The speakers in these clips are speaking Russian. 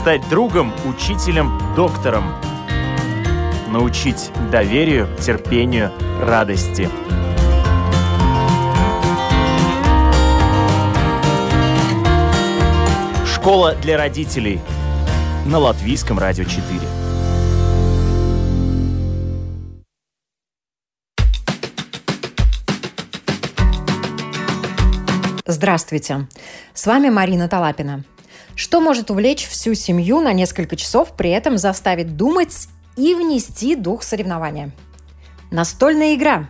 Стать другом, учителем, доктором. Научить доверию, терпению, радости. Школа для родителей на Латвийском радио 4. Здравствуйте! С вами Марина Талапина. Что может увлечь всю семью на несколько часов, при этом заставить думать и внести дух соревнования? Настольная игра.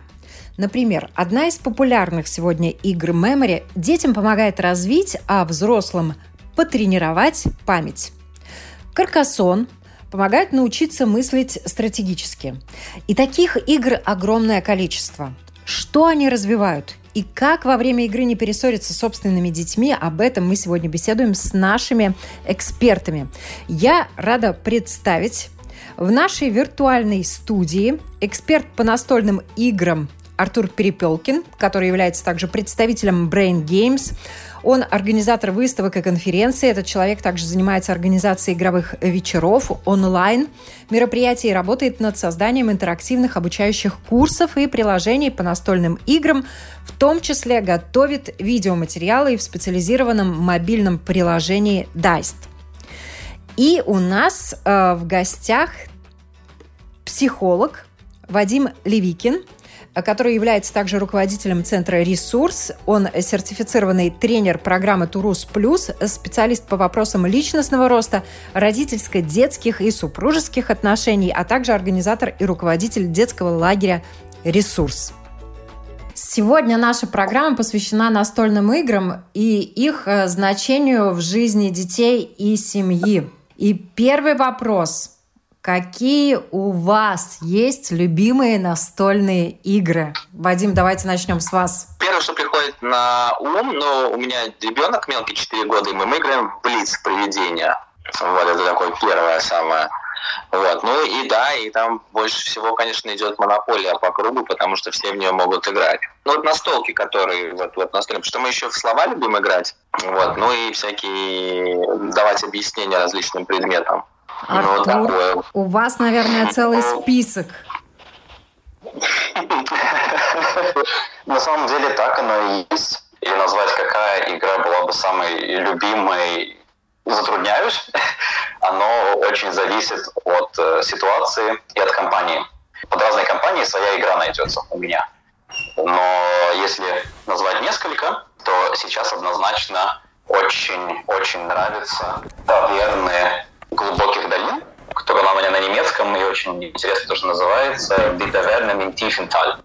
Например, одна из популярных сегодня игр Memory детям помогает развить, а взрослым потренировать память. Каркасон помогает научиться мыслить стратегически. И таких игр огромное количество. Что они развивают? И как во время игры не перессориться с собственными детьми, об этом мы сегодня беседуем с нашими экспертами. Я рада представить в нашей виртуальной студии эксперт по настольным играм Артур Перепелкин, который является также представителем Brain Games. Он организатор выставок и конференций. Этот человек также занимается организацией игровых вечеров онлайн мероприятий и работает над созданием интерактивных обучающих курсов и приложений по настольным играм, в том числе готовит видеоматериалы в специализированном мобильном приложении Diced. И у нас э, в гостях психолог Вадим Левикин – который является также руководителем центра «Ресурс». Он сертифицированный тренер программы «Турус Плюс», специалист по вопросам личностного роста, родительско-детских и супружеских отношений, а также организатор и руководитель детского лагеря «Ресурс». Сегодня наша программа посвящена настольным играм и их э, значению в жизни детей и семьи. И первый вопрос. Какие у вас есть любимые настольные игры? Вадим, давайте начнем с вас. Первое, что приходит на ум, ну, у меня ребенок мелкий, 4 года, и мы, мы играем в Блиц привидения. Вот, это такое первое самое. Вот. Ну и да, и там больше всего, конечно, идет монополия по кругу, потому что все в нее могут играть. Ну вот настолки, которые вот, вот настольные, потому что мы еще в слова любим играть, вот, ну и всякие давать объяснения различным предметам. Артур, у вас, наверное, целый список. На самом деле так оно и есть. И назвать, какая игра была бы самой любимой, затрудняюсь. Оно очень зависит от э, ситуации и от компании. Под разной компанией своя игра найдется у меня. Но если назвать несколько, то сейчас однозначно очень-очень нравится таверны глубоких долин, которая она у меня на немецком и очень интересно тоже называется Die Taverne in Tiefental.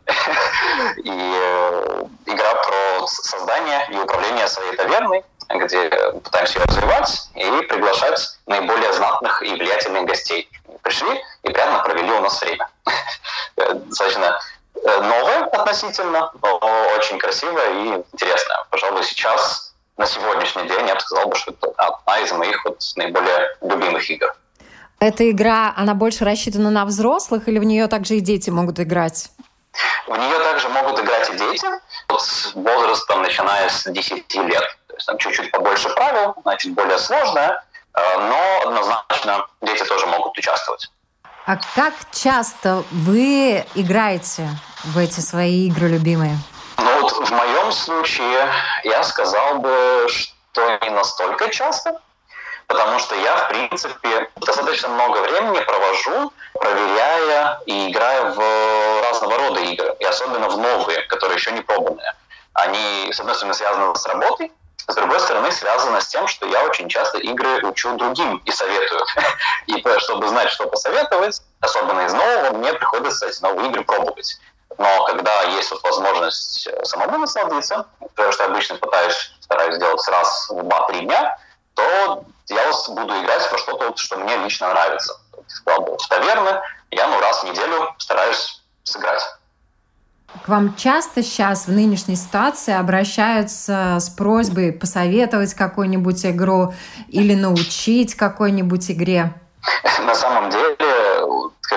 и э, игра про создание и управление своей таверной, где пытаемся ее развивать и приглашать наиболее знатных и влиятельных гостей. Пришли и прямо провели у нас время. Достаточно э, новое относительно, но очень красивое и интересное. Пожалуй, сейчас на сегодняшний день я бы сказал, что это одна из моих вот наиболее любимых игр. Эта игра, она больше рассчитана на взрослых или в нее также и дети могут играть? В нее также могут играть и дети, вот с возрастом, начиная с 10 лет. То есть там чуть-чуть побольше правил, значит, более сложная, э, но однозначно дети тоже могут участвовать. А как часто вы играете в эти свои игры любимые? Ну вот в моем случае я сказал бы, что не настолько часто, потому что я, в принципе, достаточно много времени провожу, проверяя и играя в разного рода игры, и особенно в новые, которые еще не пробованные. Они, с одной стороны, связаны с работой, с другой стороны, связано с тем, что я очень часто игры учу другим и советую. И чтобы знать, что посоветовать, особенно из нового, мне приходится эти новые игры пробовать. Но когда есть вот возможность э, самому насладиться, то, что я обычно пытаюсь, стараюсь сделать раз в два-три дня, то я вот буду играть во что-то, вот, что мне лично нравится. В таверны я ну, раз в неделю стараюсь сыграть. К вам часто сейчас в нынешней ситуации обращаются с просьбой посоветовать какую-нибудь игру или научить какой-нибудь игре? На самом деле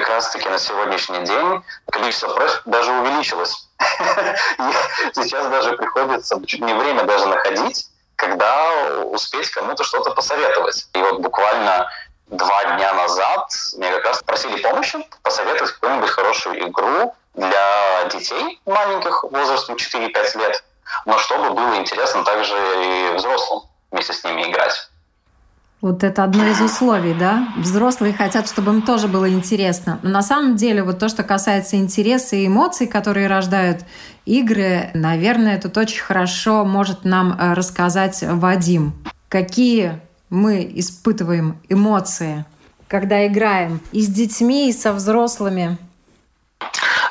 раз-таки на сегодняшний день количество просьб даже увеличилось. Сейчас даже приходится чуть не время даже находить, когда успеть кому-то что-то посоветовать. И вот буквально два дня назад мне как раз просили помощи посоветовать какую-нибудь хорошую игру для детей маленьких возрастом 4-5 лет, но чтобы было интересно также и взрослым вместе с ними играть. Вот это одно из условий, да? Взрослые хотят, чтобы им тоже было интересно. Но на самом деле вот то, что касается интереса и эмоций, которые рождают игры, наверное, тут очень хорошо может нам э, рассказать Вадим. Какие мы испытываем эмоции, когда играем и с детьми, и со взрослыми?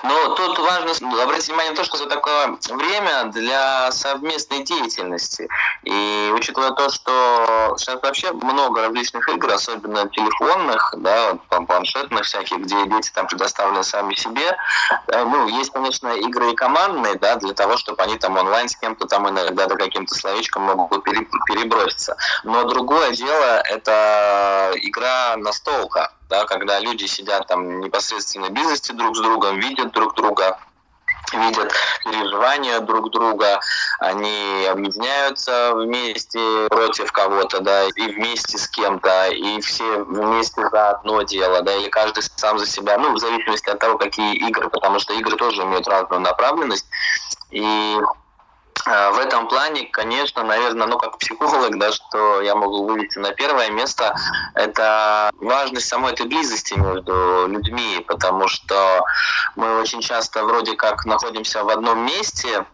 Но тут важно обратить внимание на то, что это такое время для совместной деятельности. И учитывая то, что сейчас вообще много различных игр, особенно телефонных, да, там, планшетных всяких, где дети там предоставлены сами себе, э, ну, есть, конечно, игры и командные, да, для того, чтобы они там онлайн с кем-то там иногда до каким-то словечком могут переброситься. Но другое дело – это игра настолка да, когда люди сидят там непосредственно близости друг с другом, видят друг друга, видят переживания друг друга, они объединяются вместе против кого-то, да, и вместе с кем-то, и все вместе за одно дело, да, или каждый сам за себя, ну, в зависимости от того, какие игры, потому что игры тоже имеют разную направленность, и в этом плане, конечно, наверное, ну как психолог, да, что я могу вывести на первое место, это важность самой этой близости между людьми, потому что мы очень часто вроде как находимся в одном месте,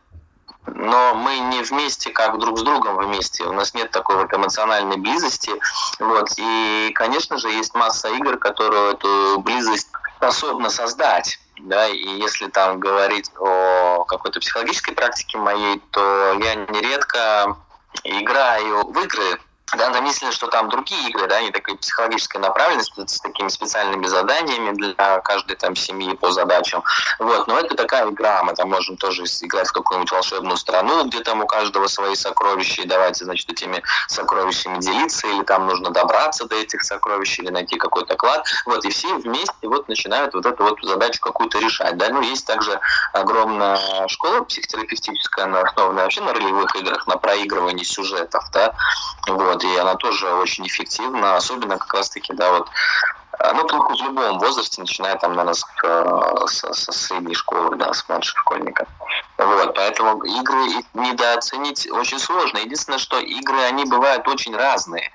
но мы не вместе, как друг с другом вместе. У нас нет такой вот эмоциональной близости. Вот. И, конечно же, есть масса игр, которые эту близость способна создать. Да, и если там говорить о какой-то психологической практике моей, то я нередко играю в игры, да, там если что там другие игры, да, они такой психологической направленности с такими специальными заданиями для каждой там семьи по задачам. Вот, но это такая игра, мы там можем тоже играть в какую-нибудь волшебную страну, где там у каждого свои сокровища, и давайте, значит, этими сокровищами делиться, или там нужно добраться до этих сокровищ, или найти какой-то клад. Вот, и все вместе вот начинают вот эту вот задачу какую-то решать. Да, ну, есть также огромная школа психотерапевтическая, она основана вообще на ролевых играх, на проигрывании сюжетов, да, вот, и она тоже очень эффективна, особенно как раз-таки, да, вот а, ну, только в любом возрасте, начиная там, наверное, с, э, со, со средней школы, да, с младших школьников. Вот, поэтому игры недооценить очень сложно. Единственное, что игры, они бывают очень разные.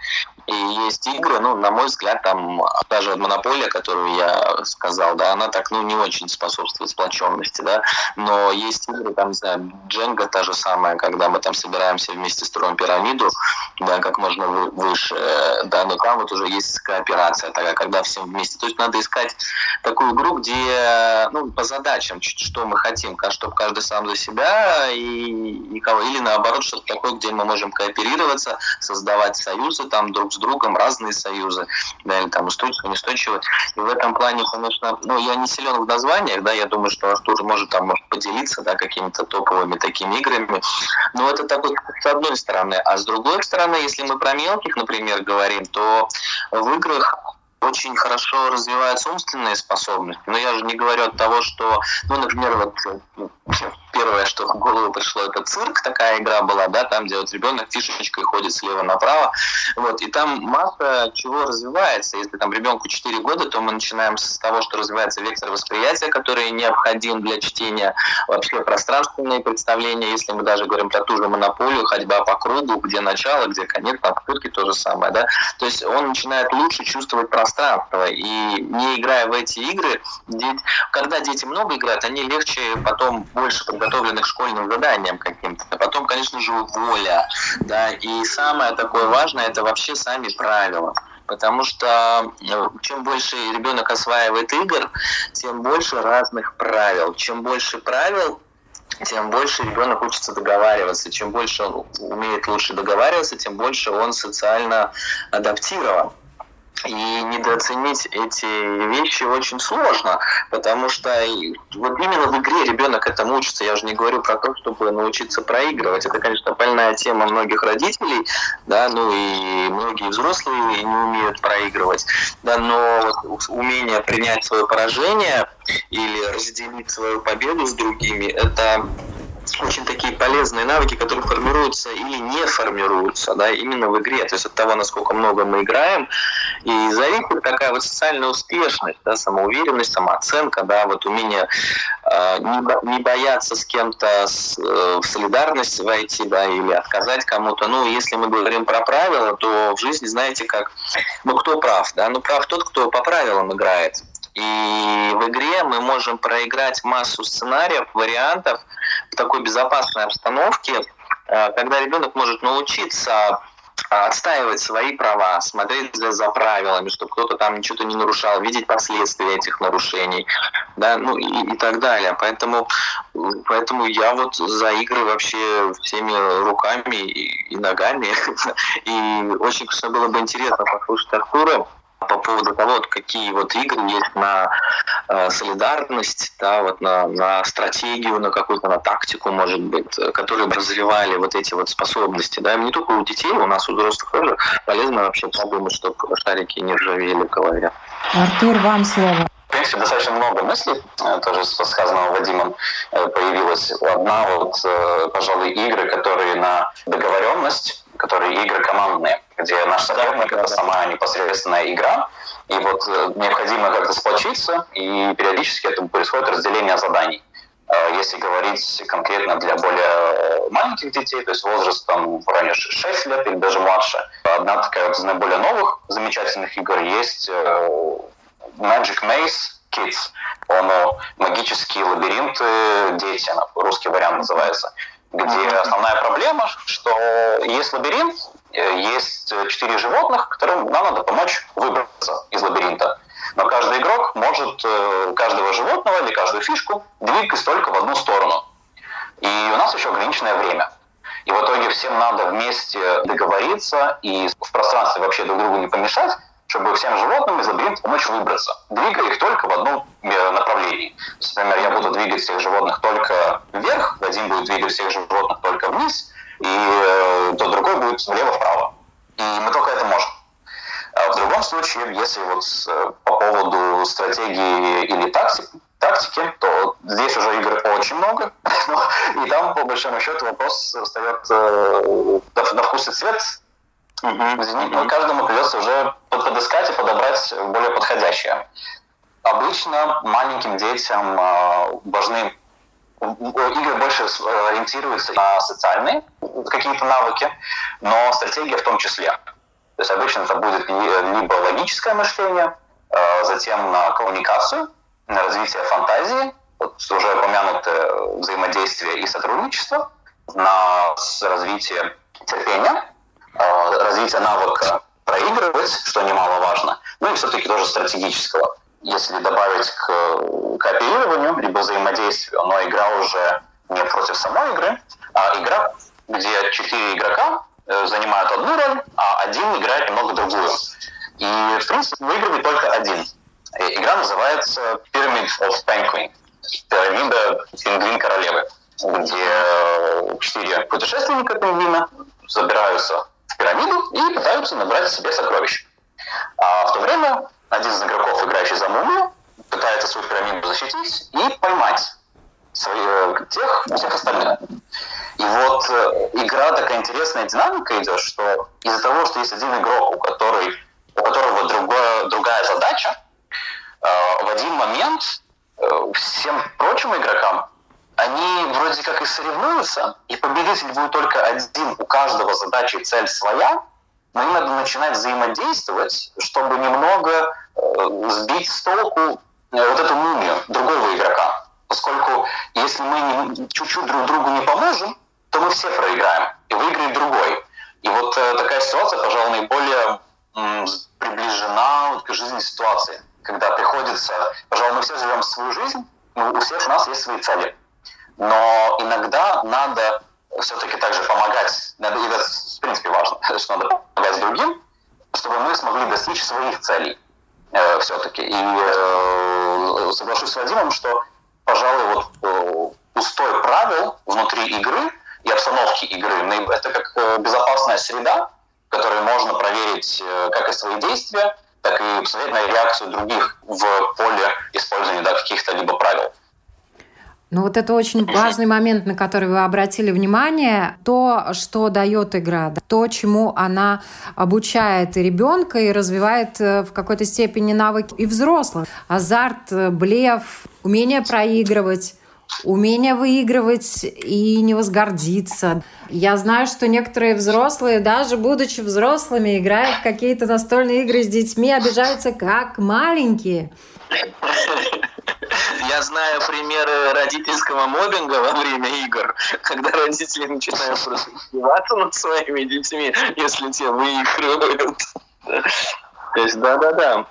И есть игры, ну, на мой взгляд, там даже монополия, которую я сказал, да, она так, ну, не очень способствует сплоченности, да, но есть игры, там, не знаю, Дженга та же самая, когда мы там собираемся вместе строим пирамиду, да, как можно выше, да, но там вот уже есть кооперация такая, когда всем вместе. То есть надо искать такую игру, где, ну, по задачам, что мы хотим, чтобы каждый сам за себя и никого, или наоборот, что-то такое, где мы можем кооперироваться, создавать союзы там друг с другом, разные союзы, да, или там устойчивые, неустойчивые. И в этом плане, конечно, ну, я не силен в названиях, да, я думаю, что Артур может там может поделиться, да, какими-то топовыми такими играми, но это такой с одной стороны, а с другой стороны, если мы про мелких, например, говорим, то в играх очень хорошо развиваются умственные способности. Но я же не говорю от того, что, ну, например, вот ну, первое, что в голову пришло, это цирк, такая игра была, да, там, где вот ребенок фишечкой ходит слева направо, вот, и там масса чего развивается. Если там ребенку 4 года, то мы начинаем с того, что развивается вектор восприятия, который необходим для чтения, вообще пространственные представления, если мы даже говорим про ту же монополию, ходьба по кругу, где начало, где конец, там в то же самое, да, то есть он начинает лучше чувствовать пространство, и не играя в эти игры, дети, когда дети много играют, они легче потом больше подготовлены школьным заданиям каким-то. А потом, конечно же, воля. Да? И самое такое важное, это вообще сами правила. Потому что ну, чем больше ребенок осваивает игр, тем больше разных правил. Чем больше правил, тем больше ребенок учится договариваться. Чем больше он умеет лучше договариваться, тем больше он социально адаптирован. И недооценить эти вещи очень сложно, потому что вот именно в игре ребенок этому учится. Я уже не говорю про то, чтобы научиться проигрывать. Это, конечно, больная тема многих родителей, да, ну и многие взрослые не умеют проигрывать, да, но умение принять свое поражение или разделить свою победу с другими, это очень такие полезные навыки, которые формируются или не формируются, да, именно в игре. То есть от того, насколько много мы играем, и зависит такая вот социальная успешность, да, самоуверенность, самооценка, да, вот умение э, не, не бояться с кем-то с, э, в солидарность войти, да, или отказать кому-то. Ну, если мы говорим про правила, то в жизни, знаете, как, ну, кто прав, да, ну, прав тот, кто по правилам играет. И в игре мы можем проиграть массу сценариев, вариантов в такой безопасной обстановке, э, когда ребенок может научиться отстаивать свои права, смотреть за, за правилами, чтобы кто-то там ничего не нарушал, видеть последствия этих нарушений, да, ну и, и так далее. Поэтому, поэтому я вот за игры вообще всеми руками и, и ногами. И очень, конечно, было бы интересно послушать Артура, по поводу того, вот какие вот игры есть на э, солидарность, да, вот на, на стратегию, на какую-то на тактику, может быть, которые бы развивали вот эти вот способности. Да, и не только у детей, у нас у взрослых тоже полезно вообще подумать, чтобы шарики не ржавели в голове. Артур, вам слово. В принципе, достаточно много мыслей, э, тоже сказанного Вадимом, э, появилось. Одна вот, э, пожалуй, игры, которые на договоренность, которые игры командные где наш соперник — это сама непосредственная игра, и вот э, необходимо как-то сплочиться, и периодически это происходит разделение заданий. Э, если говорить конкретно для более маленьких детей, то есть возрастом в районе 6 лет или даже младше, одна такая вот из наиболее новых замечательных игр есть э, Magic Maze Kids. Он магические лабиринты детям, русский вариант называется, где основная проблема, что есть лабиринт, Э, есть э, четыре животных, которым нам надо помочь выбраться из лабиринта. Но каждый игрок может э, каждого животного или каждую фишку двигать только в одну сторону. И у нас еще ограниченное время. И в итоге всем надо вместе договориться и в пространстве вообще друг другу не помешать, чтобы всем животным из лабиринта помочь выбраться, двигая их только в одном направлении. Например, я буду двигать всех животных только вверх, Вадим будет двигать всех животных только вниз, и э, то другой будет влево-вправо. И мы только это можем. А в другом случае, если вот э, по поводу стратегии или тактики, тактики, то здесь уже игр очень много, и там, по большому счету, вопрос встает э, на вкус и цвет. Угу. Каждому придется уже подыскать и подобрать более подходящее. Обычно маленьким детям э, важны игры больше ориентируются на социальные какие-то навыки, но стратегия в том числе. То есть обычно это будет либо логическое мышление, э, затем на коммуникацию, на развитие фантазии, вот уже упомянутое взаимодействие и сотрудничество, на развитие терпения, э, развитие навыка проигрывать, что немаловажно, ну и все-таки тоже стратегического если добавить к кооперированию, либо взаимодействию, но игра уже не против самой игры, а игра, где четыре игрока э, занимают одну роль, а один играет немного другую. И, в принципе, выигрывает только один. Игра называется Pyramid of Penguin, пирамида пингвин королевы, где э, четыре путешественника пингвина забираются пирамиду и пытаются набрать себе сокровища. А в то время один из игроков, играющий за мумию, пытается свою пирамиду защитить и поймать свои, э, тех, всех остальных. И вот э, игра такая интересная динамика идет, что из-за того, что есть один игрок, у, которой, у которого другое, другая задача, э, в один момент всем прочим игрокам они вроде как и соревнуются, и победитель будет только один, у каждого задача и цель своя, но им надо начинать взаимодействовать, чтобы немного э, сбить с толку э, вот эту мумию другого игрока. Поскольку если мы чуть-чуть друг другу не поможем, то мы все проиграем, и выиграет другой. И вот э, такая ситуация, пожалуй, наиболее м, приближена вот, к жизненной ситуации, когда приходится, пожалуй, мы все живем свою жизнь, ну, у всех у нас есть свои цели. Но иногда надо все-таки также помогать, надо, это в принципе важно, что надо помогать другим, чтобы мы смогли достичь своих целей э, все-таки. И э, соглашусь с Вадимом, что, пожалуй, вот э, устой правил внутри игры и обстановки игры, это как э, безопасная среда, в которой можно проверить э, как и свои действия, так и посмотреть на реакцию других в поле использования да, каких-то либо правил. Ну вот это очень важный момент, на который вы обратили внимание. То, что дает игра, то, чему она обучает и ребенка, и развивает э, в какой-то степени навыки и взрослых. Азарт, э, блеф, умение проигрывать умение выигрывать и не возгордиться. Я знаю, что некоторые взрослые, даже будучи взрослыми, играя в какие-то настольные игры с детьми, обижаются как маленькие. Я знаю примеры родительского мобинга во время игр, когда родители начинают просто издеваться над своими детьми, если те выигрывают. То есть, да-да-да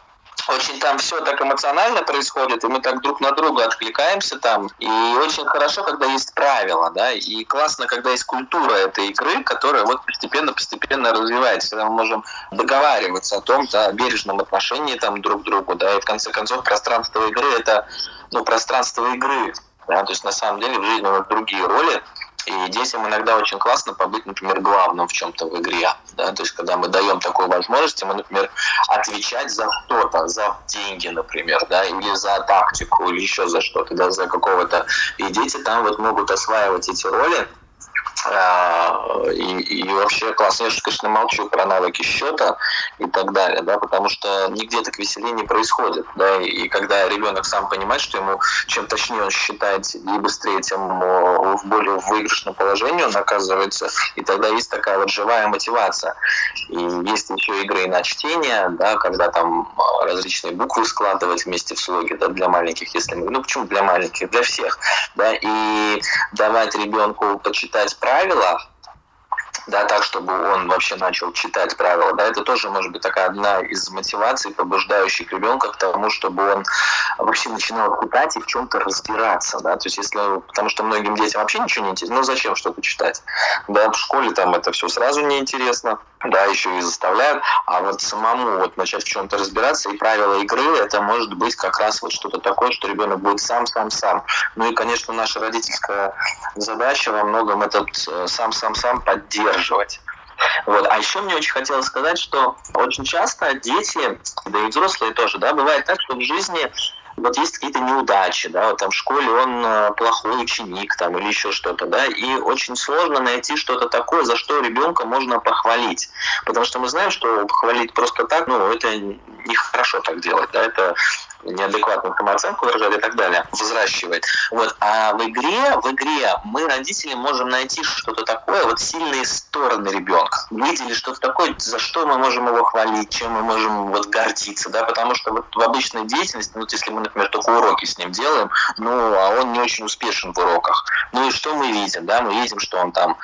очень там все так эмоционально происходит, и мы так друг на друга откликаемся там. И очень хорошо, когда есть правила, да, и классно, когда есть культура этой игры, которая вот постепенно-постепенно развивается, когда мы можем договариваться о том, да, о бережном отношении там друг к другу, да, и в конце концов пространство игры это, ну, пространство игры, да, то есть на самом деле в жизни у нас другие роли, и детям иногда очень классно побыть, например, главным в чем-то в игре. Да? То есть, когда мы даем такую возможность, мы, например, отвечать за что-то, за деньги, например, да, или за тактику, или еще за что-то, да, за какого-то. И дети там вот могут осваивать эти роли, и, и вообще классно. Я, конечно, молчу про навыки счета и так далее, да, потому что нигде так веселее не происходит, да, и когда ребенок сам понимает, что ему чем точнее он считает и быстрее, тем в более выигрышном положении он оказывается, и тогда есть такая вот живая мотивация. И есть еще игры на чтение, да, когда там различные буквы складывать вместе в слоги, да, для маленьких, если мы, ну почему для маленьких, для всех, да, и давать ребенку почитать правила, да, так, чтобы он вообще начал читать правила, да, это тоже может быть такая одна из мотиваций, побуждающих ребенка к тому, чтобы он вообще начинал читать и в чем-то разбираться, да, то есть если, потому что многим детям вообще ничего не интересно, ну зачем что-то читать, да, в школе там это все сразу неинтересно, да, еще и заставляют, а вот самому вот начать в чем-то разбираться и правила игры, это может быть как раз вот что-то такое, что ребенок будет сам, сам, сам. Ну и, конечно, наша родительская задача во многом этот э, сам, сам, сам поддерживать. Вот. А еще мне очень хотелось сказать, что очень часто дети, да и взрослые тоже, да, бывает так, что в жизни вот есть какие-то неудачи, да, вот там в школе он э, плохой ученик там или еще что-то, да, и очень сложно найти что-то такое, за что ребенка можно похвалить, потому что мы знаем, что похвалить просто так, ну, это нехорошо так делать, да, это неадекватную самооценку выражать и так далее, взращивает. Вот. А в игре, в игре мы, родители, можем найти что-то такое, вот сильные стороны ребенка. Видели что-то такое, за что мы можем его хвалить, чем мы можем вот гордиться, да, потому что вот в обычной деятельности, ну, вот если мы, например, только уроки с ним делаем, ну, а он не очень успешен в уроках. Ну и что мы видим, да, мы видим, что он там,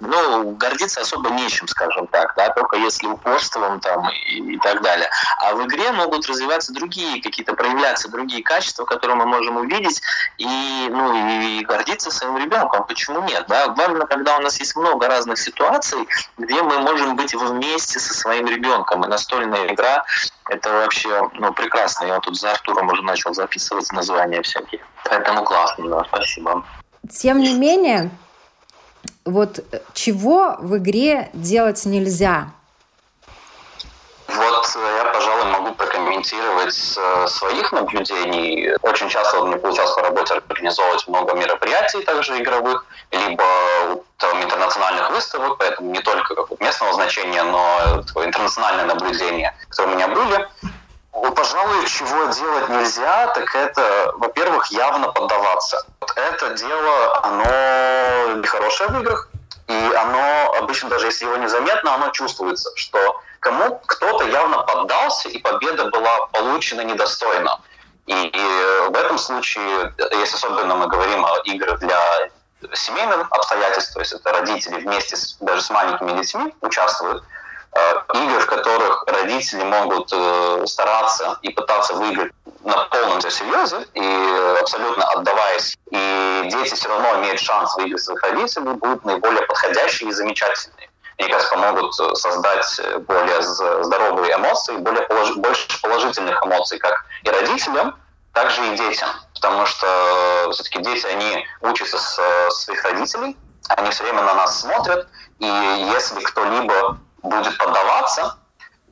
ну, гордиться особо нечем, скажем так, да, только если упорством там и, и так далее. А в игре могут развиваться другие какие-то проявляться другие качества, которые мы можем увидеть и, ну, и гордиться своим ребенком. Почему нет? Да? Главное, когда у нас есть много разных ситуаций, где мы можем быть вместе со своим ребенком. И настольная игра это вообще ну, прекрасно. Я тут за Артуром уже начал записывать названия всякие. Поэтому классно, да, спасибо. Тем не менее, вот чего в игре делать нельзя? Я, пожалуй, могу прокомментировать своих наблюдений. Очень часто мне получалось по работе организовывать много мероприятий также игровых, либо там, интернациональных выставок, поэтому не только как местного значения, но такое интернациональное наблюдение, которые у меня были. Пожалуй, чего делать нельзя, так это, во-первых, явно поддаваться. Вот это дело, оно нехорошее в играх, и оно обычно, даже если его незаметно, оно чувствуется, что кому кто-то явно поддался, и победа была получена недостойно. И, и в этом случае, если особенно мы говорим о играх для семейных обстоятельств, то есть это родители вместе с, даже с маленькими детьми участвуют, э, игр, в которых родители могут э, стараться и пытаться выиграть на полном серьезе и абсолютно отдаваясь, и дети все равно имеют шанс выиграть своих родителей, будут наиболее подходящие и замечательные мне кажется, помогут э, создать э, более здоровые эмоции, более полож... больше положительных эмоций как и родителям, так же и детям. Потому что э, все-таки дети, они учатся с своих родителей, они все время на нас смотрят, и если кто-либо будет поддаваться,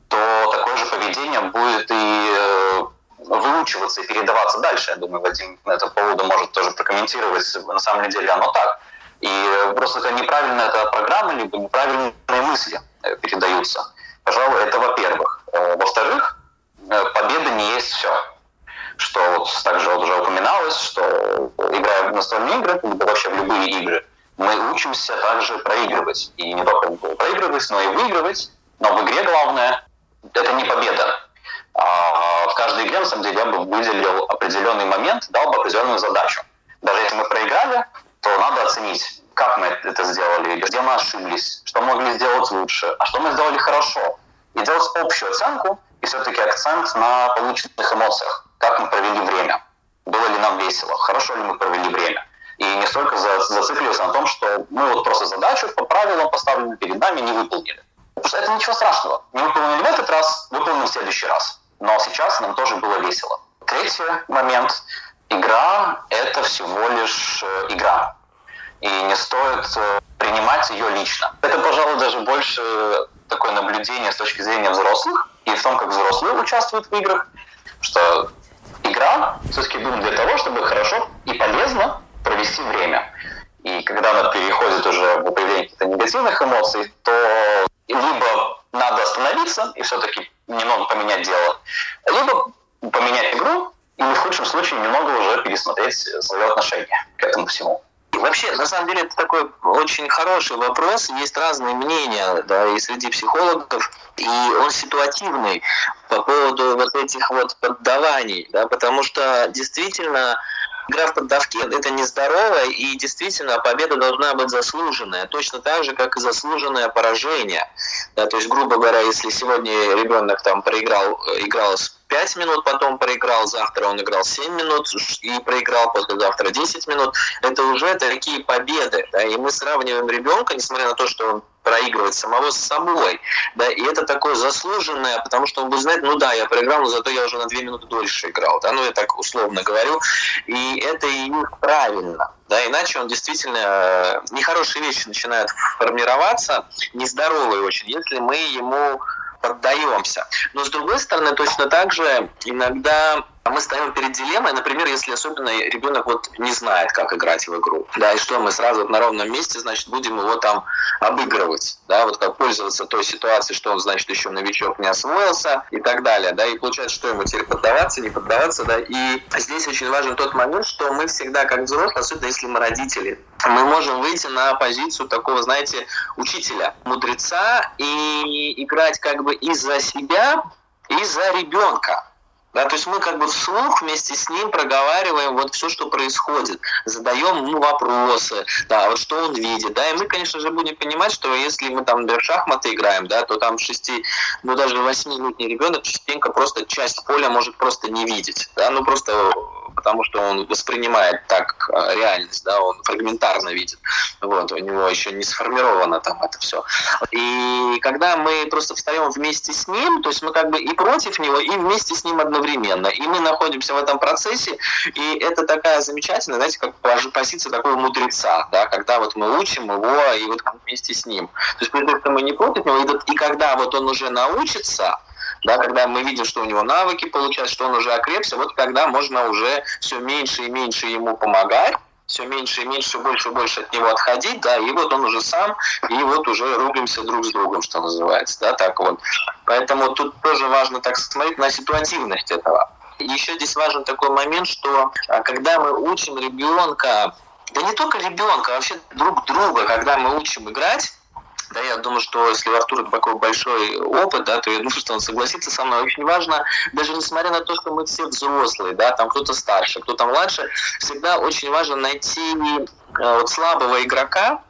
то такое же поведение будет и выучиваться и передаваться дальше. Я думаю, Вадим на этом поводу может тоже прокомментировать. На самом деле оно так. И просто это неправильная эта программа, либо неправильные мысли э, передаются. Пожалуй, это во-первых. Э, во-вторых, э, победа не есть все. Что вот также вот уже упоминалось, что играя в настольные игры, либо вообще в любые игры, мы учимся также проигрывать. И не только проигрывать, но и выигрывать. Но в игре главное – это не победа. А в каждой игре, на самом деле, я бы выделил определенный момент, дал бы определенную задачу. Даже если мы проиграли, то надо оценить, как мы это сделали, где мы ошиблись, что могли сделать лучше, а что мы сделали хорошо. И делать общую оценку и все-таки акцент на полученных эмоциях, как мы провели время, было ли нам весело, хорошо ли мы провели время. И не столько зацикливаться на том, что мы вот просто задачу по правилам, поставленную перед нами, не выполнили. Потому что это ничего страшного. Не выполнили в этот раз, выполним в следующий раз. Но сейчас нам тоже было весело. Третий момент. Игра – это всего лишь э, игра. И не стоит э, принимать ее лично. Это, пожалуй, даже больше такое наблюдение с точки зрения взрослых и в том, как взрослые участвуют в играх, что игра все-таки думает для того, чтобы хорошо и полезно провести время. И когда она переходит уже в появление каких-то негативных эмоций, то либо надо остановиться и все-таки немного поменять дело, либо поменять игру, или в худшем случае немного уже пересмотреть свое отношение к этому всему. Вообще, на самом деле, это такой очень хороший вопрос. Есть разные мнения, да, и среди психологов, и он ситуативный по поводу вот этих вот поддаваний, да, потому что действительно Игра в поддавки – это нездорово, и действительно победа должна быть заслуженная, точно так же, как и заслуженное поражение. Да, то есть, грубо говоря, если сегодня ребенок там проиграл, играл с 5 минут, потом проиграл, завтра он играл 7 минут и проиграл послезавтра 10 минут, это уже такие победы. Да, и мы сравниваем ребенка, несмотря на то, что он проигрывать самого с собой. Да, и это такое заслуженное, потому что он будет знать, ну да, я проиграл, но зато я уже на две минуты дольше играл. Да, ну я так условно говорю. И это и правильно. Да, иначе он действительно э, нехорошие вещи начинают формироваться, нездоровые очень, если мы ему поддаемся. Но с другой стороны, точно так же иногда мы стоим перед дилеммой, например, если особенно ребенок вот не знает, как играть в игру, да, и что мы сразу на ровном месте, значит, будем его там обыгрывать, да, вот как пользоваться той ситуацией, что он, значит, еще новичок не освоился и так далее, да, и получается, что ему теперь поддаваться, не поддаваться, да, и здесь очень важен тот момент, что мы всегда, как взрослые, особенно если мы родители, мы можем выйти на позицию такого, знаете, учителя, мудреца и играть как бы и за себя, и за ребенка. Да, то есть мы как бы вслух вместе с ним проговариваем вот все, что происходит, задаем ему вопросы, да, вот что он видит, да, и мы, конечно же, будем понимать, что если мы там в шахматы играем, да, то там шести, ну даже восьмилетний ребенок частенько просто часть поля может просто не видеть, да, ну просто потому что он воспринимает так э, реальность, да, он фрагментарно видит. Вот, у него еще не сформировано там это все. И когда мы просто встаем вместе с ним, то есть мы как бы и против него, и вместе с ним одновременно. И мы находимся в этом процессе, и это такая замечательная, знаете, как позиция такого мудреца, да, когда вот мы учим его, и вот вместе с ним. То есть, мы не против него, и когда вот он уже научится, да, когда мы видим, что у него навыки получаются, что он уже окрепся, вот когда можно уже все меньше и меньше ему помогать, все меньше и меньше, больше и больше от него отходить, да, и вот он уже сам, и вот уже рубимся друг с другом, что называется, да, так вот. Поэтому тут тоже важно так смотреть на ситуативность этого. Еще здесь важен такой момент, что а, когда мы учим ребенка, да не только ребенка, а вообще друг друга, когда мы учим играть, да, я думаю, что если у Артура такой большой опыт, да, то я думаю, что он согласится со мной. Очень важно, даже несмотря на то, что мы все взрослые, да, там кто-то старше, кто-то младше, всегда очень важно найти э, вот слабого игрока,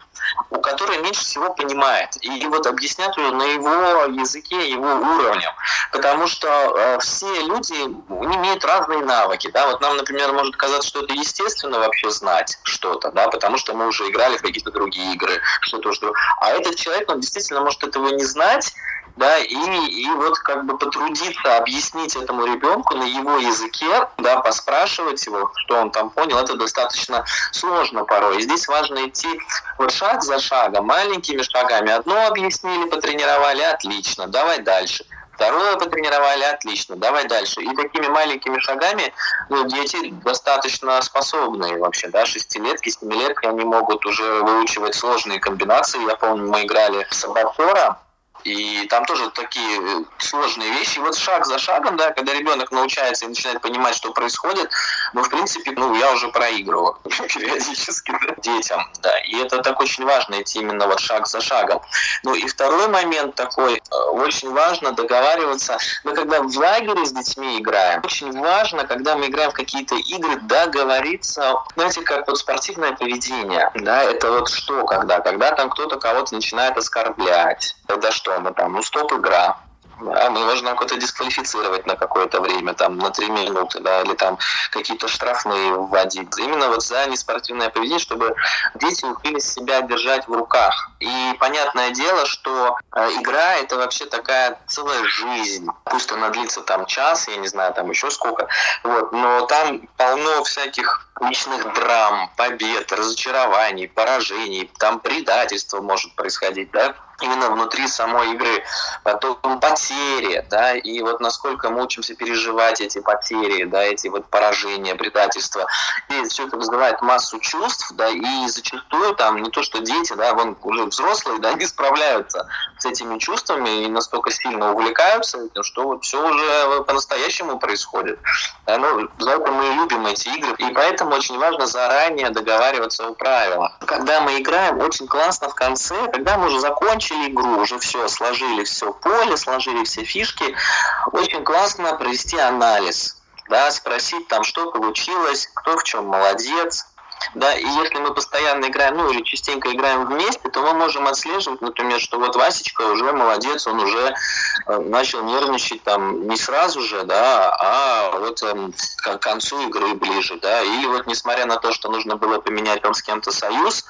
у которой меньше всего понимает. И вот объяснять ее на его языке, его уровнем. Потому что э, все люди имеют разные навыки. Да? Вот нам, например, может казаться, что это естественно вообще знать что-то, да? потому что мы уже играли в какие-то другие игры, что-то, что... А этот человек, он действительно может этого не знать, да, и, и вот как бы потрудиться объяснить этому ребенку на его языке, да, поспрашивать его, что он там понял, это достаточно сложно порой. И здесь важно идти вот шаг за шагом, маленькими шагами. Одно объяснили, потренировали, отлично, давай дальше Второе потренировали, отлично, давай дальше. И такими маленькими шагами ну, дети достаточно способные вообще, да, шестилетки, семилетки, они могут уже выучивать сложные комбинации. Я помню, мы играли в Сабатора, и там тоже такие э, сложные вещи. Вот шаг за шагом, да, когда ребенок научается и начинает понимать, что происходит, ну, в принципе, ну, я уже проигрываю периодически да, детям, да. И это так очень важно, идти именно вот шаг за шагом. Ну, и второй момент такой, э, очень важно договариваться, мы когда в лагере с детьми играем, очень важно, когда мы играем в какие-то игры, договориться, знаете, как вот спортивное поведение, да, это вот что, когда, когда там кто-то кого-то начинает оскорблять, тогда что, мы там, ну, стоп-игра, да, можем кого-то дисквалифицировать на какое-то время, там, на три минуты, да, или там какие-то штрафные вводить. Именно вот за неспортивное поведение, чтобы дети учились себя держать в руках. И понятное дело, что э, игра — это вообще такая целая жизнь. Пусть она длится там час, я не знаю, там еще сколько, вот, но там полно всяких личных драм, побед, разочарований, поражений, там предательство может происходить, да, именно внутри самой игры. Потом потери, да, и вот насколько мы учимся переживать эти потери, да, эти вот поражения, предательства. И все это вызывает массу чувств, да, и зачастую там не то, что дети, да, вон уже взрослые, да, не справляются с этими чувствами и настолько сильно увлекаются что вот все уже по-настоящему происходит. Да, ну, за это мы любим эти игры, и поэтому очень важно заранее договариваться о правилах. Когда мы играем, очень классно в конце, когда мы уже закончили игру, уже все, сложили все поле, сложили все фишки, очень классно провести анализ, да, спросить там, что получилось, кто в чем молодец, да, и если мы постоянно играем, ну или частенько играем вместе, то мы можем отслеживать, например, что вот Васечка уже молодец, он уже э, начал нервничать там не сразу же, да, а вот э, к концу игры ближе, да, или вот несмотря на то, что нужно было поменять там с кем-то союз,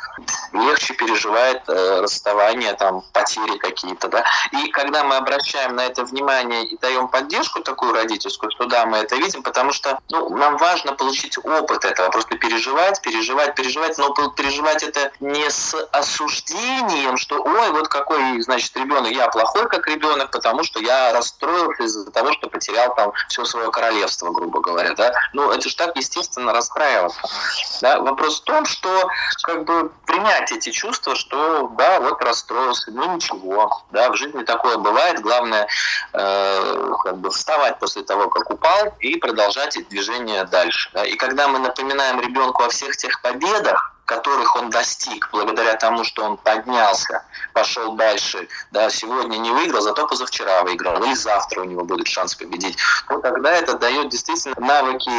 легче переживает э, расставание, там, потери какие-то, да, и когда мы обращаем на это внимание и даем поддержку такую родительскую, что да, мы это видим, потому что, ну, нам важно получить опыт этого, просто переживать, переживать переживать, переживать, но переживать это не с осуждением, что ой, вот какой, значит, ребенок, я плохой как ребенок, потому что я расстроился из-за того, что потерял там все свое королевство, грубо говоря, да. Ну, это же так естественно расстраиваться. Да? Вопрос в том, что как бы принять эти чувства, что да, вот расстроился, ну ничего, да, в жизни такое бывает, главное э, как бы вставать после того, как упал и продолжать движение дальше. Да? И когда мы напоминаем ребенку о всех тех победах, которых он достиг благодаря тому, что он поднялся, пошел дальше, да, сегодня не выиграл, зато позавчера выиграл, или завтра у него будет шанс победить, то тогда это дает действительно навыки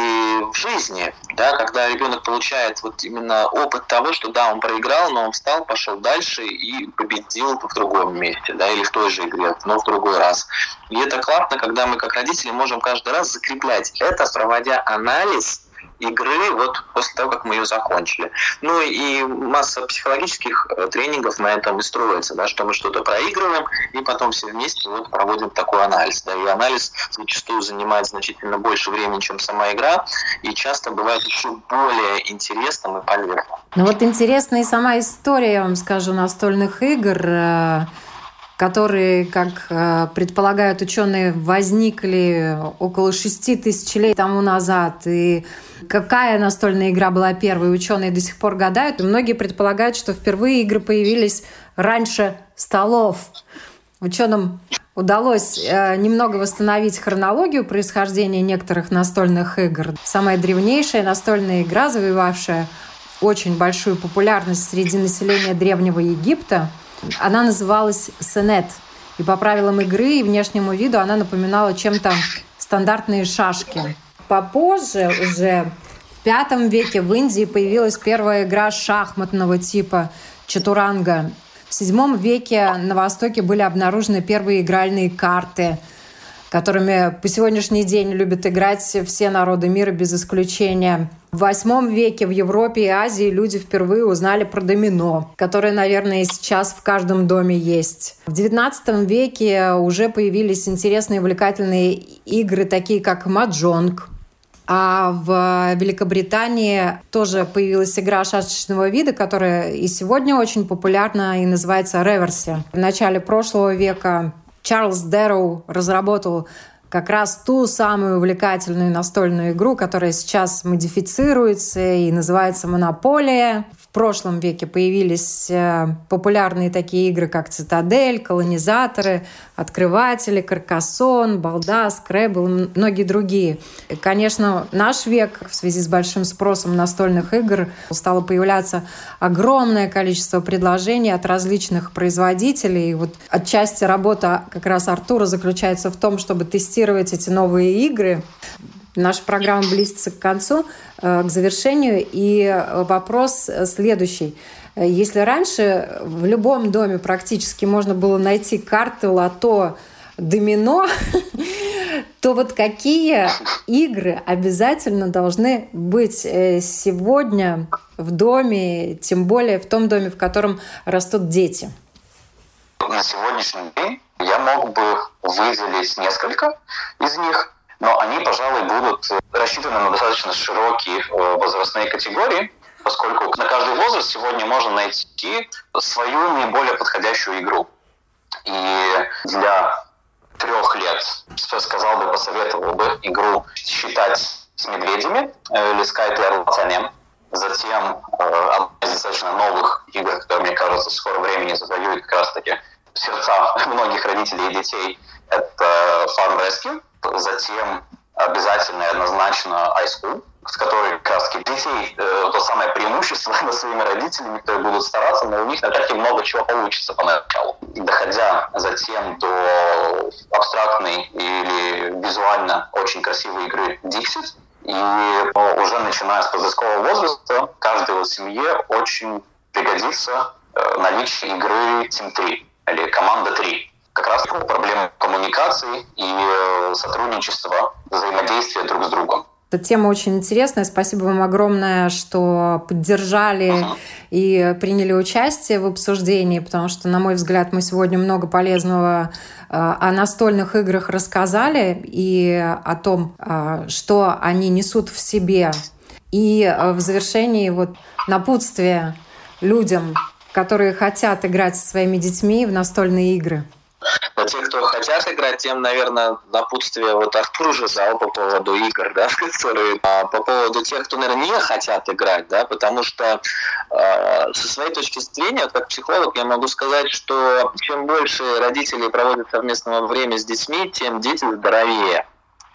в жизни, да, когда ребенок получает вот именно опыт того, что да, он проиграл, но он встал, пошел дальше и победил в другом месте, да, или в той же игре, но в другой раз. И это классно, когда мы как родители можем каждый раз закреплять это, проводя анализ игры вот после того, как мы ее закончили. Ну и масса психологических э, тренингов на этом и строится, да, что мы что-то проигрываем, и потом все вместе вот проводим такой анализ. Да, и анализ зачастую занимает значительно больше времени, чем сама игра, и часто бывает еще более интересным и полезным. Ну вот интересная и сама история, я вам скажу, настольных игр э, которые, как э, предполагают ученые, возникли около шести тысяч лет тому назад. И какая настольная игра была первой, ученые до сих пор гадают. Многие предполагают, что впервые игры появились раньше столов. Ученым удалось э, немного восстановить хронологию происхождения некоторых настольных игр. Самая древнейшая настольная игра, завоевавшая очень большую популярность среди населения Древнего Египта – она называлась «Сенет». И по правилам игры и внешнему виду она напоминала чем-то стандартные шашки. Попозже, уже в пятом веке в Индии появилась первая игра шахматного типа чатуранга. В седьмом веке на Востоке были обнаружены первые игральные карты – которыми по сегодняшний день любят играть все народы мира без исключения. В восьмом веке в Европе и Азии люди впервые узнали про домино, которое, наверное, сейчас в каждом доме есть. В девятнадцатом веке уже появились интересные увлекательные игры, такие как маджонг, а в Великобритании тоже появилась игра шашечного вида, которая и сегодня очень популярна и называется реверси. В начале прошлого века Чарльз Дэрроу разработал как раз ту самую увлекательную настольную игру, которая сейчас модифицируется и называется «Монополия». В прошлом веке появились э, популярные такие игры, как «Цитадель», «Колонизаторы», «Открыватели», «Каркасон», «Балда», «Скрэбл» и многие другие. И, конечно, наш век в связи с большим спросом настольных игр стало появляться огромное количество предложений от различных производителей. И вот отчасти работа как раз Артура заключается в том, чтобы тестировать эти новые игры, Наша программа близится к концу, э, к завершению. И э, вопрос следующий. Если раньше в любом доме практически можно было найти карты лото, домино, то вот какие игры обязательно должны быть э, сегодня в доме, тем более в том доме, в котором растут дети? На сегодняшний день я мог бы выделить несколько из них но они, пожалуй, будут рассчитаны на достаточно широкие э, возрастные категории, поскольку на каждый возраст сегодня можно найти свою наиболее подходящую игру. И для трех лет, сказал бы, посоветовал бы игру считать с медведями, или Skype и Затем э, одна из достаточно новых игр, которые, мне кажется, в скором времени завоюет как раз-таки сердца многих родителей и детей, это Farm Rescue. Затем обязательно и однозначно iSchool, в которой как раз детей э, то самое преимущество над своими родителями, которые будут стараться, но у них на таки много чего получится поначалу. Доходя затем до абстрактной или визуально очень красивой игры Dixit, и ну, уже начиная с подросткового возраста, каждой семье очень пригодится э, наличие игры Team 3 или Команда 3 как раз проблема коммуникации и э, сотрудничества, взаимодействия друг с другом. Эта тема очень интересная. Спасибо вам огромное, что поддержали uh-huh. и приняли участие в обсуждении, потому что, на мой взгляд, мы сегодня много полезного э, о настольных играх рассказали и о том, э, что они несут в себе. И в завершении вот напутствие людям, которые хотят играть со своими детьми в настольные игры. Но те, кто хотят играть, тем, наверное, напутствие вот Артур уже дал по поводу игр, да, которые а, по поводу тех, кто, наверное, не хотят играть, да, потому что э, со своей точки зрения, как психолог, я могу сказать, что чем больше родители проводят совместного времени с детьми, тем дети здоровее.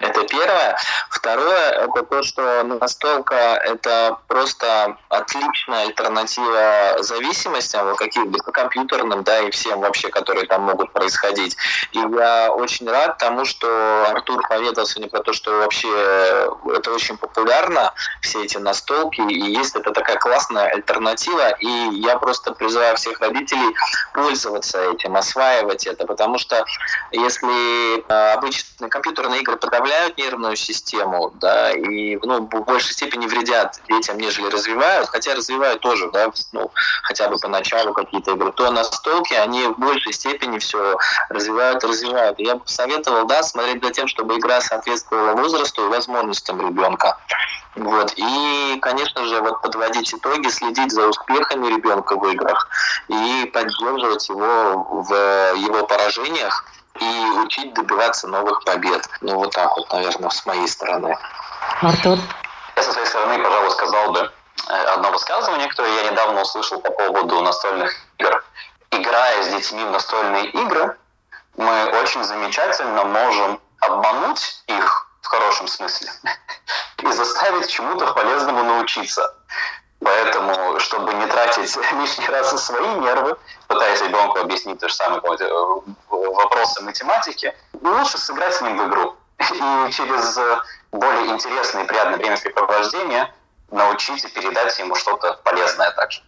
Это первое. Второе, это то, что настолько это просто отличная альтернатива зависимостям, каким-то компьютерным, да, и всем вообще, которые там могут происходить. И я очень рад тому, что Артур поведал сегодня про то, что вообще это очень популярно, все эти настолки, и есть это такая классная альтернатива, и я просто призываю всех родителей пользоваться этим, осваивать это, потому что если э, обычные компьютерные игры подавляют подавляют нервную систему, да, и ну, в большей степени вредят детям, нежели развивают, хотя развивают тоже, да, ну, хотя бы поначалу какие-то игры, то настолки, они в большей степени все развивают развивают. я бы советовал, да, смотреть за тем, чтобы игра соответствовала возрасту и возможностям ребенка. Вот. И, конечно же, вот подводить итоги, следить за успехами ребенка в играх и поддерживать его в его поражениях, и учить добиваться новых побед. Ну, вот так вот, наверное, с моей стороны. Артур? Я со своей стороны, пожалуй, сказал бы э, одно высказывание, которое я недавно услышал по поводу настольных игр. Играя с детьми в настольные игры, мы очень замечательно можем обмануть их в хорошем смысле и заставить чему-то полезному научиться. Поэтому, чтобы не тратить лишний раз и свои нервы, пытаясь ребенку объяснить то же самое э, вопросы математики, лучше сыграть с ним в игру. И через э, более интересное и приятное времяпрепровождение научить и передать ему что-то полезное также.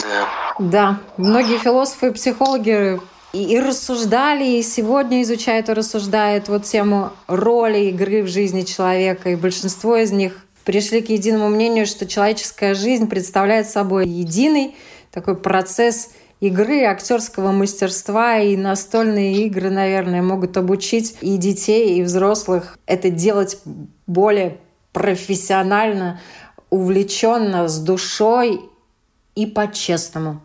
Да. Да. Многие философы и психологи и, и рассуждали, и сегодня изучают и рассуждают вот тему роли игры в жизни человека. И большинство из них пришли к единому мнению, что человеческая жизнь представляет собой единый такой процесс игры, актерского мастерства и настольные игры, наверное, могут обучить и детей, и взрослых это делать более профессионально, увлеченно, с душой и по-честному.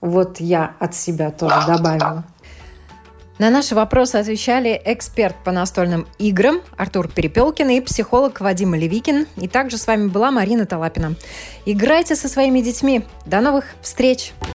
Вот я от себя тоже добавила. На наши вопросы отвечали эксперт по настольным играм Артур Перепелкин и психолог Вадим Левикин. И также с вами была Марина Талапина. Играйте со своими детьми. До новых встреч!